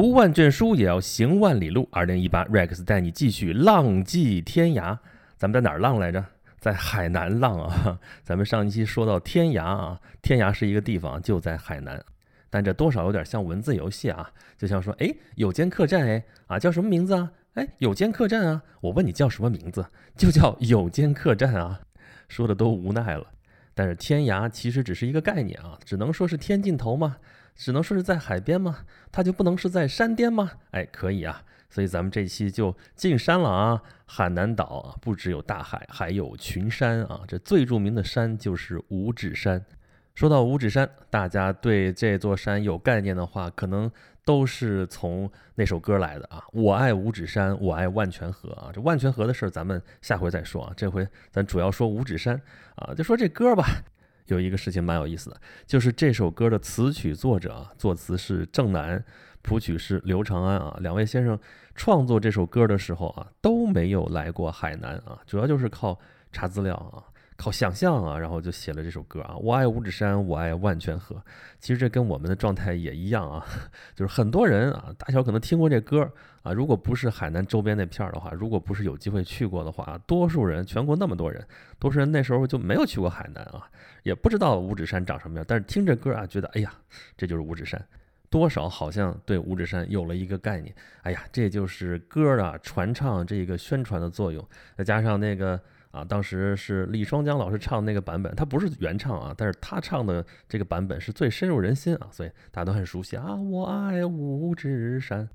读万卷书也要行万里路。二零一八，Rex 带你继续浪迹天涯。咱们在哪儿浪来着？在海南浪啊。咱们上一期说到天涯啊，天涯是一个地方，就在海南。但这多少有点像文字游戏啊，就像说，哎，有间客栈，哎，啊，叫什么名字啊？哎，有间客栈啊。我问你叫什么名字，就叫有间客栈啊。说的都无奈了。但是天涯其实只是一个概念啊，只能说是天尽头吗？只能说是在海边吗？它就不能是在山巅吗？哎，可以啊。所以咱们这期就进山了啊。海南岛啊，不只有大海，还有群山啊。这最著名的山就是五指山。说到五指山，大家对这座山有概念的话，可能都是从那首歌来的啊。我爱五指山，我爱万泉河啊。这万泉河的事儿，咱们下回再说啊。这回咱主要说五指山啊，就说这歌吧。有一个事情蛮有意思的，就是这首歌的词曲作者啊，作词是郑楠，谱曲是刘长安啊，两位先生创作这首歌的时候啊，都没有来过海南啊，主要就是靠查资料啊。靠想象啊，然后就写了这首歌啊。我爱五指山，我爱万泉河。其实这跟我们的状态也一样啊，就是很多人啊，大小可能听过这歌啊。如果不是海南周边那片儿的话，如果不是有机会去过的话，多数人全国那么多人，多数人那时候就没有去过海南啊，也不知道五指山长什么样。但是听这歌啊，觉得哎呀，这就是五指山，多少好像对五指山有了一个概念。哎呀，这就是歌啊传唱这个宣传的作用，再加上那个。啊，当时是李双江老师唱那个版本，他不是原唱啊，但是他唱的这个版本是最深入人心啊，所以大家都很熟悉啊。我爱五指山。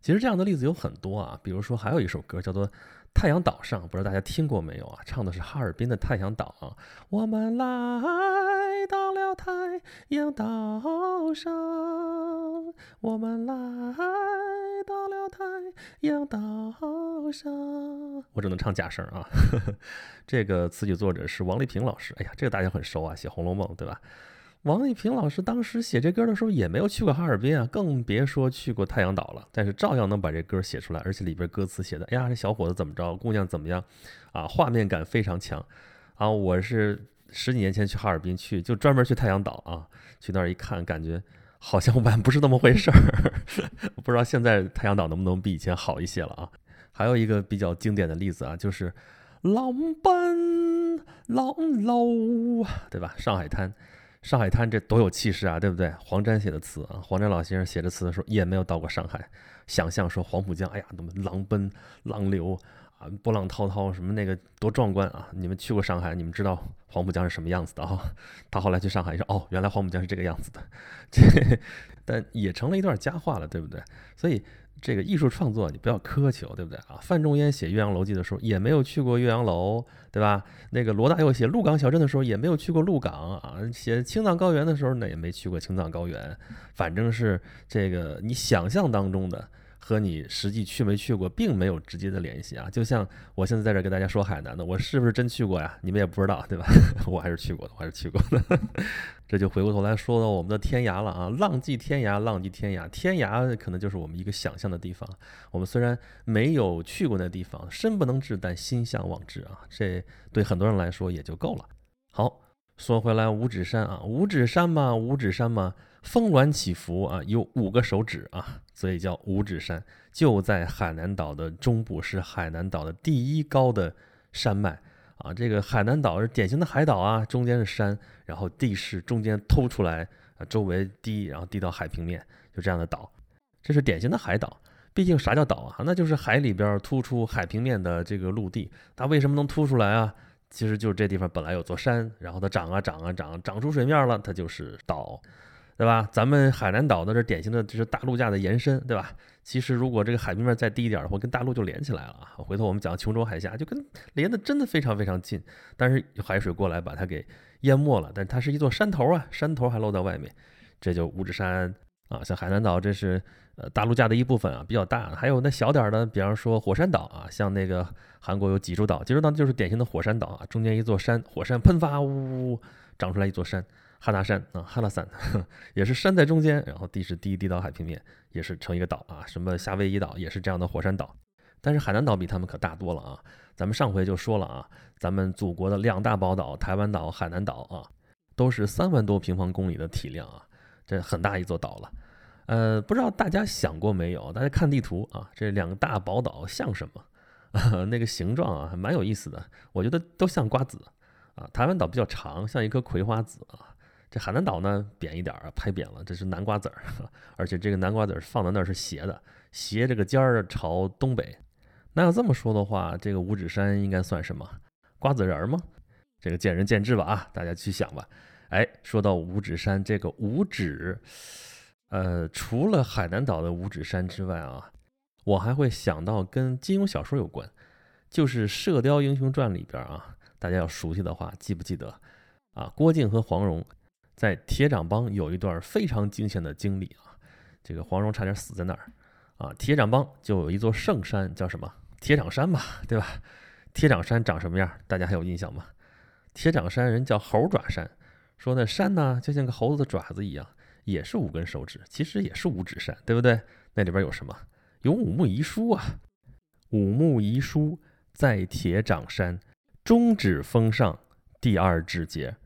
其实这样的例子有很多啊，比如说还有一首歌叫做《太阳岛上》，不知道大家听过没有啊？唱的是哈尔滨的太阳岛啊。我们来到了太阳岛上，我们来到了太阳岛上。我只能唱假声啊。这个词曲作者是王丽萍老师，哎呀，这个大家很熟啊，写《红楼梦》对吧？王丽萍老师当时写这歌的时候也没有去过哈尔滨啊，更别说去过太阳岛了。但是照样能把这歌写出来，而且里边歌词写的，哎呀，这小伙子怎么着，姑娘怎么样，啊，画面感非常强。啊，我是十几年前去哈尔滨去，就专门去太阳岛啊，去那儿一看，感觉好像完不是那么回事儿。不知道现在太阳岛能不能比以前好一些了啊？还有一个比较经典的例子啊，就是浪奔浪楼，对吧？上海滩。上海滩这多有气势啊，对不对？黄沾写的词啊，黄沾老先生写的词的时候也没有到过上海，想象说黄浦江，哎呀，那么浪奔浪流啊，波浪滔滔，什么那个多壮观啊！你们去过上海，你们知道黄浦江是什么样子的啊？他后来去上海说，哦，原来黄浦江是这个样子的，这但也成了一段佳话了，对不对？所以。这个艺术创作你不要苛求，对不对啊？范仲淹写《岳阳楼记》的时候也没有去过岳阳楼，对吧？那个罗大佑写《鹿港小镇》的时候也没有去过鹿港啊。写青藏高原的时候呢也没去过青藏高原，反正是这个你想象当中的。和你实际去没去过，并没有直接的联系啊！就像我现在在这跟大家说海南的，我是不是真去过呀？你们也不知道，对吧？我还是去过的，我还是去过的。这就回过头来说到我们的天涯了啊！浪迹天涯，浪迹天涯，天涯可能就是我们一个想象的地方。我们虽然没有去过那地方，身不能至，但心向往之啊！这对很多人来说也就够了。好。说回来，五指山啊，五指山嘛，五指山嘛，峰峦起伏啊，有五个手指啊，所以叫五指山。就在海南岛的中部，是海南岛的第一高的山脉啊。这个海南岛是典型的海岛啊，中间是山，然后地势中间凸出来啊，周围低，然后低到海平面，就这样的岛，这是典型的海岛。毕竟啥叫岛啊？那就是海里边突出海平面的这个陆地。它为什么能凸出来啊？其实就是这地方本来有座山，然后它长啊长啊长，长出水面了，它就是岛，对吧？咱们海南岛的这典型的就是大陆架的延伸，对吧？其实如果这个海平面再低一点的话，跟大陆就连起来了啊。回头我们讲琼州海峡，就跟连的真的非常非常近，但是海水过来把它给淹没了，但它是一座山头啊，山头还露在外面，这就五指山啊。像海南岛，这是。呃，大陆架的一部分啊，比较大，还有那小点儿的，比方说火山岛啊，像那个韩国有济州岛，济州岛就是典型的火山岛啊，中间一座山，火山喷发，呜呜长出来一座山，哈拿山啊，哈拿山 也是山在中间，然后地势低，低到海平面，也是成一个岛啊，什么夏威夷岛也是这样的火山岛，但是海南岛比他们可大多了啊，咱们上回就说了啊，咱们祖国的两大宝岛，台湾岛、海南岛啊，都是三万多平方公里的体量啊，这很大一座岛了。呃，不知道大家想过没有？大家看地图啊，这两个大宝岛像什么？那个形状啊，还蛮有意思的。我觉得都像瓜子啊。台湾岛比较长，像一颗葵花籽啊。这海南岛呢，扁一点儿啊，拍扁了，这是南瓜籽儿。而且这个南瓜籽儿放在那儿是斜的，斜这个尖儿朝东北。那要这么说的话，这个五指山应该算什么？瓜子仁儿吗？这个见仁见智吧啊，大家去想吧。哎，说到五指山，这个五指。呃，除了海南岛的五指山之外啊，我还会想到跟金庸小说有关，就是《射雕英雄传》里边啊，大家要熟悉的话，记不记得啊？郭靖和黄蓉在铁掌帮有一段非常惊险的经历啊，这个黄蓉差点死在那儿啊。铁掌帮就有一座圣山，叫什么？铁掌山嘛，对吧？铁掌山长什么样？大家还有印象吗？铁掌山人叫猴爪山，说那山呢就像个猴子的爪子一样。也是五根手指，其实也是五指山，对不对？那里边有什么？有五木遗书啊！五木遗书在铁掌山，中指峰上第二指节。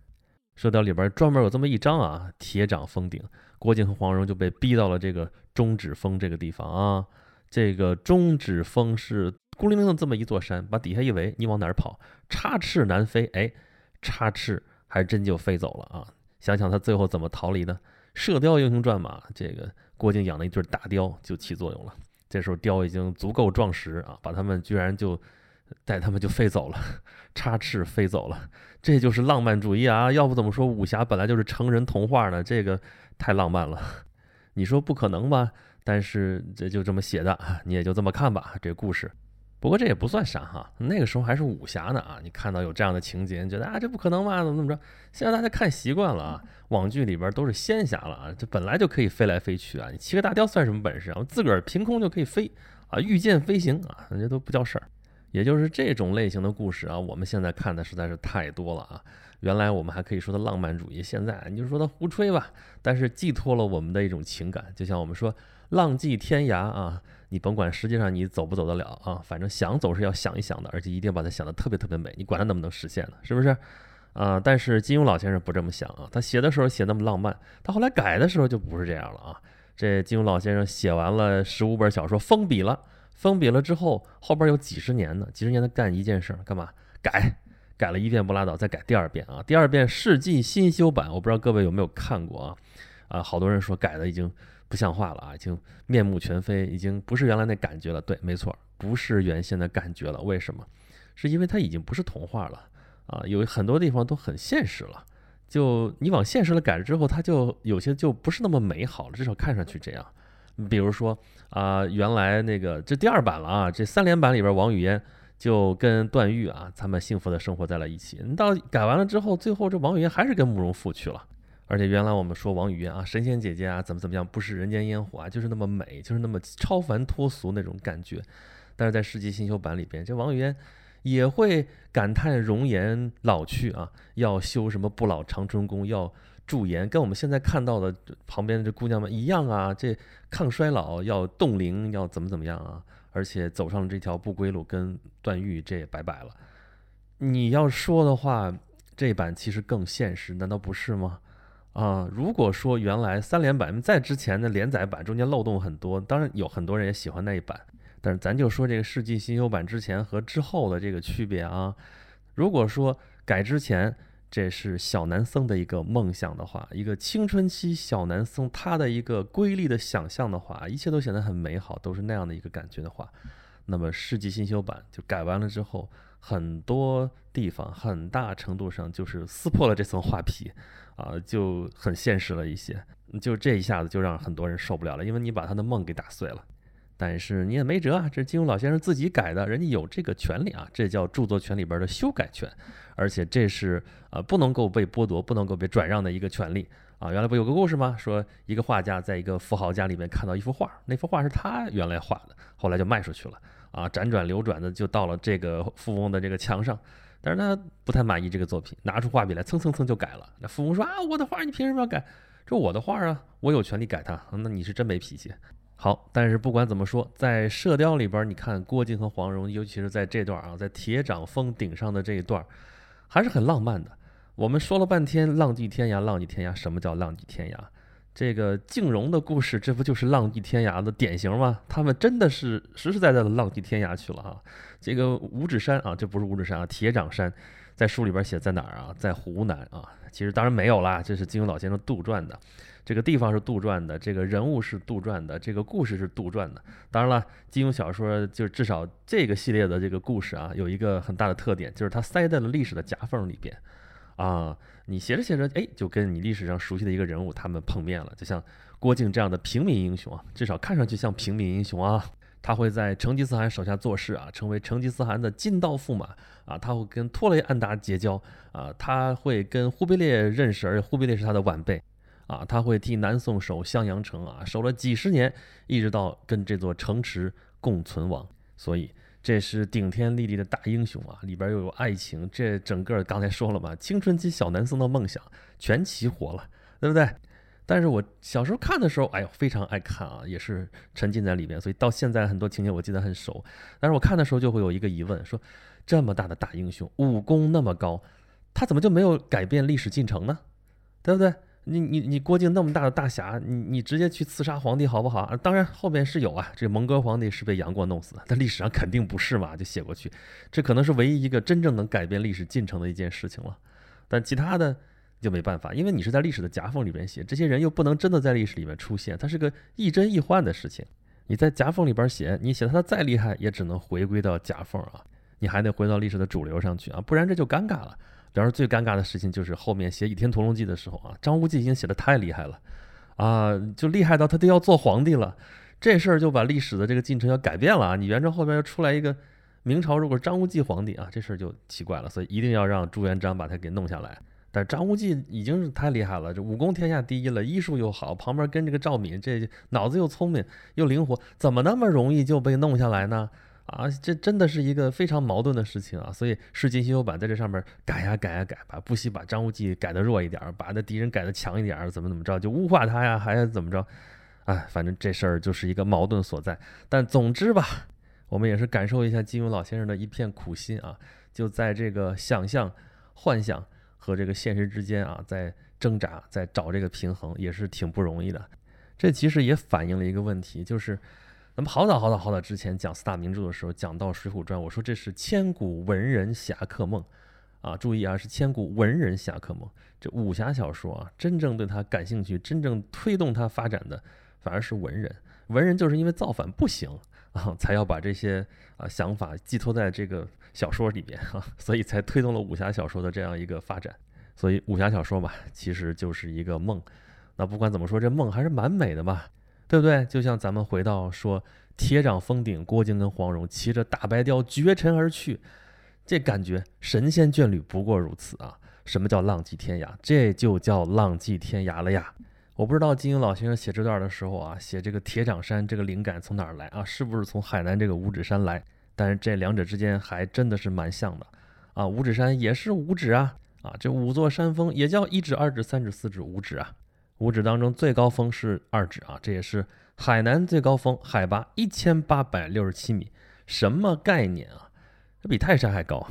射雕里边专门有这么一章啊，铁掌峰顶，郭靖和黄蓉就被逼到了这个中指峰这个地方啊。这个中指峰是孤零零的这么一座山，把底下一围，你往哪儿跑？插翅难飞，哎，插翅还真就飞走了啊！想想他最后怎么逃离的？《射雕英雄传》嘛，这个郭靖养了一对大雕就起作用了。这时候雕已经足够壮实啊，把他们居然就带他们就飞走了，插翅飞走了。这就是浪漫主义啊！要不怎么说武侠本来就是成人童话呢？这个太浪漫了。你说不可能吧？但是这就这么写的，你也就这么看吧。这故事。不过这也不算啥哈，那个时候还是武侠呢啊！你看到有这样的情节，你觉得啊这不可能吧？怎么怎么着？现在大家看习惯了啊，网剧里边都是仙侠了啊，这本来就可以飞来飞去啊！你骑个大雕算什么本事啊？我自个儿凭空就可以飞啊，御剑飞行啊，人家都不叫事儿。也就是这种类型的故事啊，我们现在看的实在是太多了啊！原来我们还可以说它浪漫主义，现在你就说它胡吹吧。但是寄托了我们的一种情感，就像我们说浪迹天涯啊。你甭管实际上你走不走得了啊，反正想走是要想一想的，而且一定要把它想得特别特别美。你管它能不能实现呢？是不是？啊，但是金庸老先生不这么想啊，他写的时候写那么浪漫，他后来改的时候就不是这样了啊。这金庸老先生写完了十五本小说，封笔了，封笔了之后，后边有几十年呢，几十年的干一件事儿，干嘛？改，改了一遍不拉倒，再改第二遍啊。第二遍世纪新修版，我不知道各位有没有看过啊？啊，好多人说改的已经。不像话了啊！已经面目全非，已经不是原来那感觉了。对，没错，不是原先的感觉了。为什么？是因为它已经不是童话了啊！有很多地方都很现实了。就你往现实了改了之后，它就有些就不是那么美好了，至少看上去这样。比如说啊，原来那个这第二版了啊，这三连版里边王语嫣就跟段誉啊，他们幸福的生活在了一起。你到改完了之后，最后这王语嫣还是跟慕容复去了。而且原来我们说王语嫣啊，神仙姐姐啊，怎么怎么样，不食人间烟火啊，就是那么美，就是那么超凡脱俗那种感觉。但是在世纪新修版里边，这王语嫣也会感叹容颜老去啊，要修什么不老长春宫，要驻颜，跟我们现在看到的旁边的这姑娘们一样啊，这抗衰老要冻龄，要怎么怎么样啊？而且走上了这条不归路，跟段誉这也拜拜了。你要说的话，这版其实更现实，难道不是吗？啊，如果说原来三连版在之前的连载版中间漏洞很多，当然有很多人也喜欢那一版，但是咱就说这个世纪新修版之前和之后的这个区别啊。如果说改之前这是小男僧的一个梦想的话，一个青春期小男僧他的一个瑰丽的想象的话，一切都显得很美好，都是那样的一个感觉的话，那么世纪新修版就改完了之后。很多地方很大程度上就是撕破了这层画皮，啊，就很现实了一些，就这一下子就让很多人受不了了，因为你把他的梦给打碎了。但是你也没辙啊，这是金庸老先生自己改的，人家有这个权利啊，这叫著作权里边的修改权，而且这是呃不能够被剥夺、不能够被转让的一个权利啊。原来不有个故事吗？说一个画家在一个富豪家里面看到一幅画，那幅画是他原来画的，后来就卖出去了。啊，辗转流转的就到了这个富翁的这个墙上，但是他不太满意这个作品，拿出画笔来蹭蹭蹭就改了。那富翁说啊，我的画你凭什么要改？这我的画啊，我有权利改它。那你是真没脾气。好，但是不管怎么说，在《射雕》里边，你看郭靖和黄蓉，尤其是在这段啊，在铁掌峰顶上的这一段，还是很浪漫的。我们说了半天浪迹天涯，浪迹天涯，什么叫浪迹天涯？这个靖荣的故事，这不就是浪迹天涯的典型吗？他们真的是实实在在的浪迹天涯去了啊！这个五指山啊，这不是五指山啊，铁掌山，在书里边写在哪儿啊？在湖南啊。其实当然没有啦，这是金庸老先生杜撰的。这个地方是杜撰的，这个人物是杜撰的，这个故事是杜撰的。当然了，金庸小说就至少这个系列的这个故事啊，有一个很大的特点，就是它塞在了历史的夹缝里边啊。你写着写着，哎，就跟你历史上熟悉的一个人物他们碰面了，就像郭靖这样的平民英雄啊，至少看上去像平民英雄啊。他会在成吉思汗手下做事啊，成为成吉思汗的金刀驸马啊。他会跟托雷安达结交啊，他会跟忽必烈认识，而且忽必烈是他的晚辈啊。他会替南宋守襄阳城啊，守了几十年，一直到跟这座城池共存亡。所以。这是顶天立地的大英雄啊，里边又有爱情，这整个刚才说了嘛，青春期小男生的梦想全齐活了，对不对？但是我小时候看的时候，哎呦，非常爱看啊，也是沉浸在里边，所以到现在很多情节我记得很熟。但是我看的时候就会有一个疑问，说这么大的大英雄，武功那么高，他怎么就没有改变历史进程呢？对不对？你你你郭靖那么大的大侠，你你直接去刺杀皇帝好不好？当然后面是有啊，这蒙哥皇帝是被杨过弄死的，但历史上肯定不是嘛，就写过去，这可能是唯一一个真正能改变历史进程的一件事情了。但其他的就没办法，因为你是在历史的夹缝里边写，这些人又不能真的在历史里面出现，它是个亦真亦幻的事情。你在夹缝里边写，你写他再厉害，也只能回归到夹缝啊，你还得回到历史的主流上去啊，不然这就尴尬了。比方说最尴尬的事情就是后面写《倚天屠龙记》的时候啊，张无忌已经写的太厉害了，啊，就厉害到他都要做皇帝了，这事儿就把历史的这个进程要改变了啊！你元朝后边又出来一个明朝，如果张无忌皇帝啊，这事儿就奇怪了，所以一定要让朱元璋把他给弄下来。但是张无忌已经是太厉害了，这武功天下第一了，医术又好，旁边跟这个赵敏，这脑子又聪明又灵活，怎么那么容易就被弄下来呢？啊，这真的是一个非常矛盾的事情啊！所以世纪新修版在这上面改呀改呀改，把不惜把张无忌改的弱一点，把那敌人改的强一点，怎么怎么着，就污化他呀，还怎么着？哎，反正这事儿就是一个矛盾所在。但总之吧，我们也是感受一下金庸老先生的一片苦心啊，就在这个想象、幻想和这个现实之间啊，在挣扎，在找这个平衡，也是挺不容易的。这其实也反映了一个问题，就是。咱们好早好早好早之前讲四大名著的时候，讲到《水浒传》，我说这是千古文人侠客梦，啊，注意啊，是千古文人侠客梦。这武侠小说啊，真正对他感兴趣，真正推动他发展的，反而是文人。文人就是因为造反不行啊，才要把这些啊想法寄托在这个小说里边啊，所以才推动了武侠小说的这样一个发展。所以武侠小说嘛，其实就是一个梦。那不管怎么说，这梦还是蛮美的嘛。对不对？就像咱们回到说，铁掌封顶，郭靖跟黄蓉骑着大白雕绝尘而去，这感觉神仙眷侣不过如此啊！什么叫浪迹天涯？这就叫浪迹天涯了呀！我不知道金庸老先生写这段的时候啊，写这个铁掌山这个灵感从哪儿来啊？是不是从海南这个五指山来？但是这两者之间还真的是蛮像的啊！五指山也是五指啊，啊，这五座山峰也叫一指、二指、三指、四指、五指啊。五指当中最高峰是二指啊，这也是海南最高峰，海拔一千八百六十七米，什么概念啊？这比泰山还高，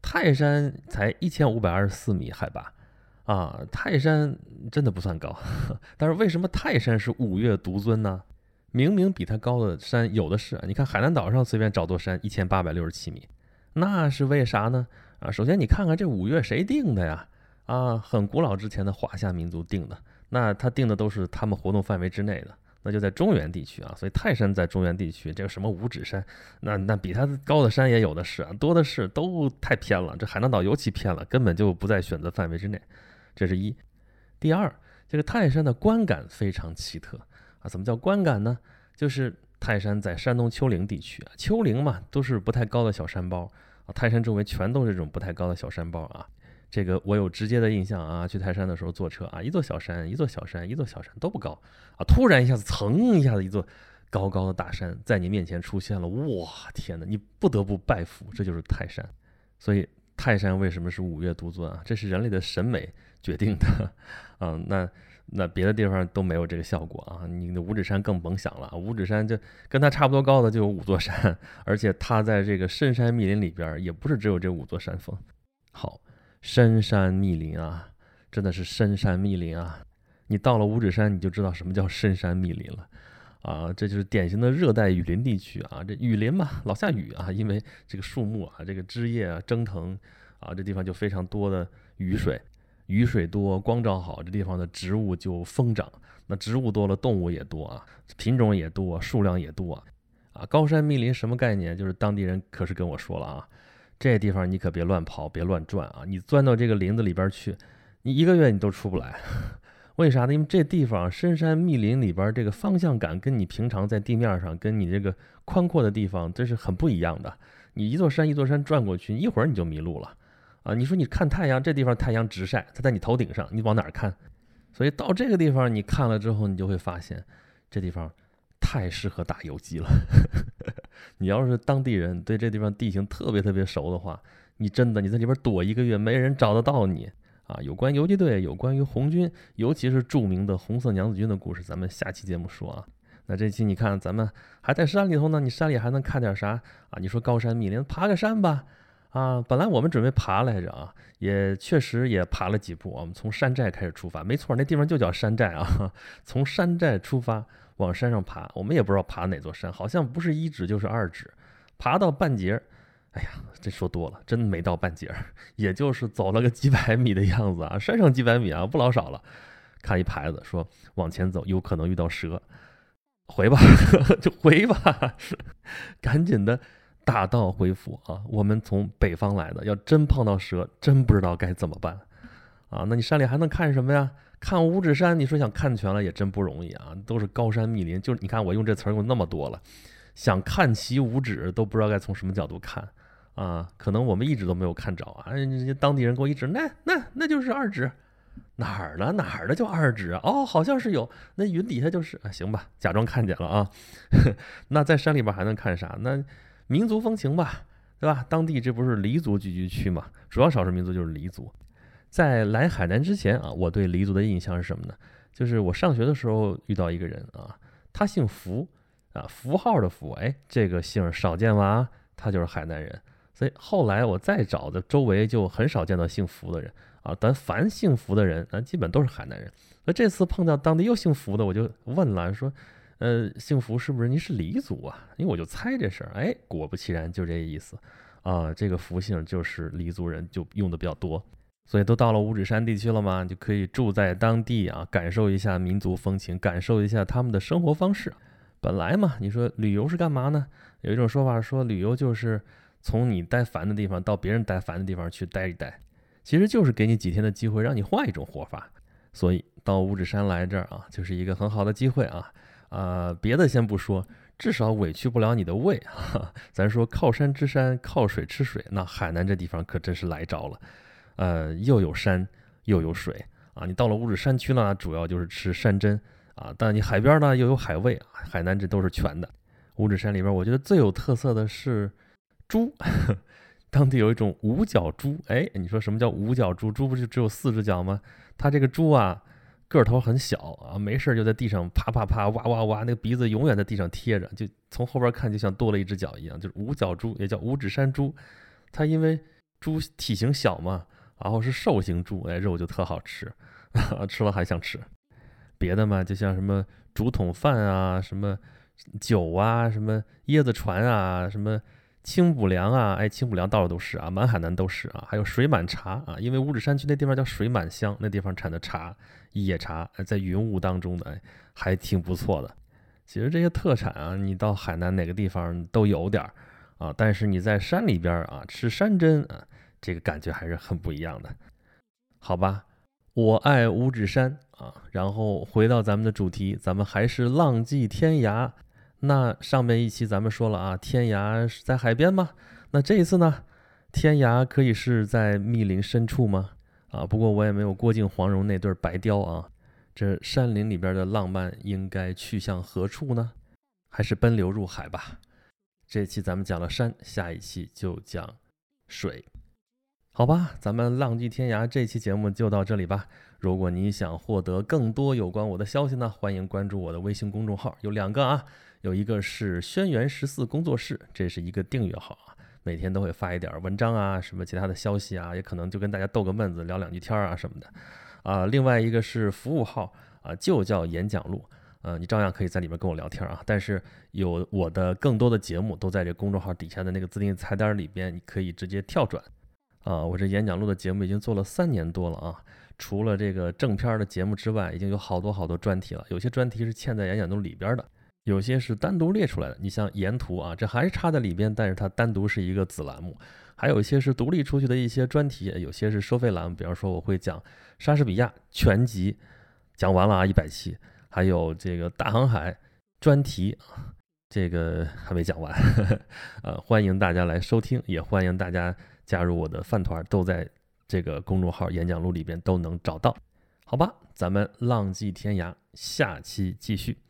泰山才一千五百二十四米海拔啊，泰山真的不算高。但是为什么泰山是五岳独尊呢？明明比它高的山有的是，你看海南岛上随便找座山一千八百六十七米，那是为啥呢？啊，首先你看看这五岳谁定的呀？啊，很古老之前的华夏民族定的。那他定的都是他们活动范围之内的，那就在中原地区啊，所以泰山在中原地区，这个什么五指山，那那比它高的山也有的是啊，多的是，都太偏了。这海南岛尤其偏了，根本就不在选择范围之内。这是一。第二，这个泰山的观感非常奇特啊。怎么叫观感呢？就是泰山在山东丘陵地区啊，丘陵嘛，都是不太高的小山包啊，泰山周围全都是这种不太高的小山包啊。这个我有直接的印象啊，去泰山的时候坐车啊，一座小山，一座小山，一座小山都不高啊，突然一下子，噌一下子，一座高高的大山在你面前出现了，哇，天哪，你不得不拜服，这就是泰山。所以泰山为什么是五岳独尊啊？这是人类的审美决定的啊。那那别的地方都没有这个效果啊，你的五指山更甭想了，五指山就跟它差不多高的就有五座山，而且它在这个深山密林里边，也不是只有这五座山峰。好。深山密林啊，真的是深山密林啊！你到了五指山，你就知道什么叫深山密林了。啊，这就是典型的热带雨林地区啊，这雨林嘛，老下雨啊，因为这个树木啊，这个枝叶啊蒸腾啊，这地方就非常多的雨水，雨水多，光照好，这地方的植物就疯长。那植物多了，动物也多啊，品种也多，数量也多啊。啊，高山密林什么概念？就是当地人可是跟我说了啊，这地方你可别乱跑，别乱转啊，你钻到这个林子里边去，你一个月你都出不来。为啥呢？因为这地方深山密林里边，这个方向感跟你平常在地面上，跟你这个宽阔的地方，这是很不一样的。你一座山一座山转过去，一会儿你就迷路了啊！你说你看太阳，这地方太阳直晒，它在你头顶上，你往哪儿看？所以到这个地方你看了之后，你就会发现这地方太适合打游击了。你要是当地人，对这地方地形特别特别熟的话，你真的你在里边躲一个月，没人找得到你。啊，有关游击队，有关于红军，尤其是著名的红色娘子军的故事，咱们下期节目说啊。那这期你看，咱们还在山里头呢，你山里还能看点啥啊？你说高山密林，爬个山吧。啊，本来我们准备爬来着啊，也确实也爬了几步。我们从山寨开始出发，没错，那地方就叫山寨啊。从山寨出发往山上爬，我们也不知道爬哪座山，好像不是一指就是二指，爬到半截。哎呀，这说多了，真没到半截儿，也就是走了个几百米的样子啊，山上几百米啊，不老少了。看一牌子说往前走，有可能遇到蛇，回吧，就回吧，赶紧的大道回府啊！我们从北方来的，要真碰到蛇，真不知道该怎么办啊！那你山里还能看什么呀？看五指山，你说想看全了也真不容易啊，都是高山密林，就是你看我用这词儿用那么多了，想看齐五指都不知道该从什么角度看。啊，可能我们一直都没有看着啊！人家当地人给我一指，那那那就是二指，哪儿呢？哪儿的叫二指？哦，好像是有，那云底下就是啊，行吧，假装看见了啊。那在山里边还能看啥？那民族风情吧，对吧？当地这不是黎族聚居区嘛？主要少数民族就是黎族。在来海南之前啊，我对黎族的印象是什么呢？就是我上学的时候遇到一个人啊，他姓符啊，符号的符，哎，这个姓少见吧？他就是海南人。所以后来我再找的周围就很少见到姓福的人啊，但凡姓福的人，咱基本都是海南人。那这次碰到当地又姓福的，我就问了，说，呃，幸福是不是您是黎族啊？因为我就猜这事儿，哎，果不其然，就这意思啊。这个福姓就是黎族人，就用的比较多。所以都到了五指山地区了嘛，就可以住在当地啊，感受一下民族风情，感受一下他们的生活方式。本来嘛，你说旅游是干嘛呢？有一种说法说，旅游就是。从你待烦的地方到别人待烦的地方去待一待，其实就是给你几天的机会，让你换一种活法。所以到五指山来这儿啊，就是一个很好的机会啊。啊，别的先不说，至少委屈不了你的胃。咱说靠山吃山，靠水吃水，那海南这地方可真是来着了。呃，又有山又有水啊。你到了五指山区呢，主要就是吃山珍啊。但你海边呢又有海味，海南这都是全的。五指山里边，我觉得最有特色的是。猪，当地有一种五角猪。哎，你说什么叫五角猪？猪不就只有四只脚吗？它这个猪啊，个头很小啊，没事就在地上爬爬爬，哇哇哇，那个鼻子永远在地上贴着，就从后边看就像多了一只脚一样，就是五角猪，也叫五指山猪。它因为猪体型小嘛，然后是兽形猪，哎，肉就特好吃，吃了还想吃。别的嘛，就像什么竹筒饭啊，什么酒啊，什么椰子船啊，什么。清补凉啊，哎，清补凉到处都是啊，满海南都是啊，还有水满茶啊，因为五指山区那地方叫水满乡，那地方产的茶，野茶，在云雾当中的，还挺不错的。其实这些特产啊，你到海南哪个地方都有点儿啊，但是你在山里边啊吃山珍啊，这个感觉还是很不一样的。好吧，我爱五指山啊，然后回到咱们的主题，咱们还是浪迹天涯。那上面一期咱们说了啊，天涯是在海边吗？那这一次呢，天涯可以是在密林深处吗？啊，不过我也没有郭靖黄蓉那对白雕啊。这山林里边的浪漫应该去向何处呢？还是奔流入海吧。这期咱们讲了山，下一期就讲水。好吧，咱们浪迹天涯这期节目就到这里吧。如果你想获得更多有关我的消息呢，欢迎关注我的微信公众号，有两个啊。有一个是轩辕十四工作室，这是一个订阅号啊，每天都会发一点文章啊，什么其他的消息啊，也可能就跟大家逗个闷子，聊两句天啊什么的，啊，另外一个是服务号啊，就叫演讲录。呃，你照样可以在里面跟我聊天啊。但是有我的更多的节目都在这公众号底下的那个自定义菜单里边，你可以直接跳转。啊，我这演讲录的节目已经做了三年多了啊。除了这个正片的节目之外，已经有好多好多专题了。有些专题是嵌在演讲录里边的，有些是单独列出来的。你像沿途啊，这还是插在里边，但是它单独是一个子栏目。还有一些是独立出去的一些专题，有些是收费栏目。比方说，我会讲莎士比亚全集，讲完了啊，一百期。还有这个大航海专题，这个还没讲完。呃，欢迎大家来收听，也欢迎大家加入我的饭团，都在。这个公众号演讲录里边都能找到，好吧？咱们浪迹天涯，下期继续。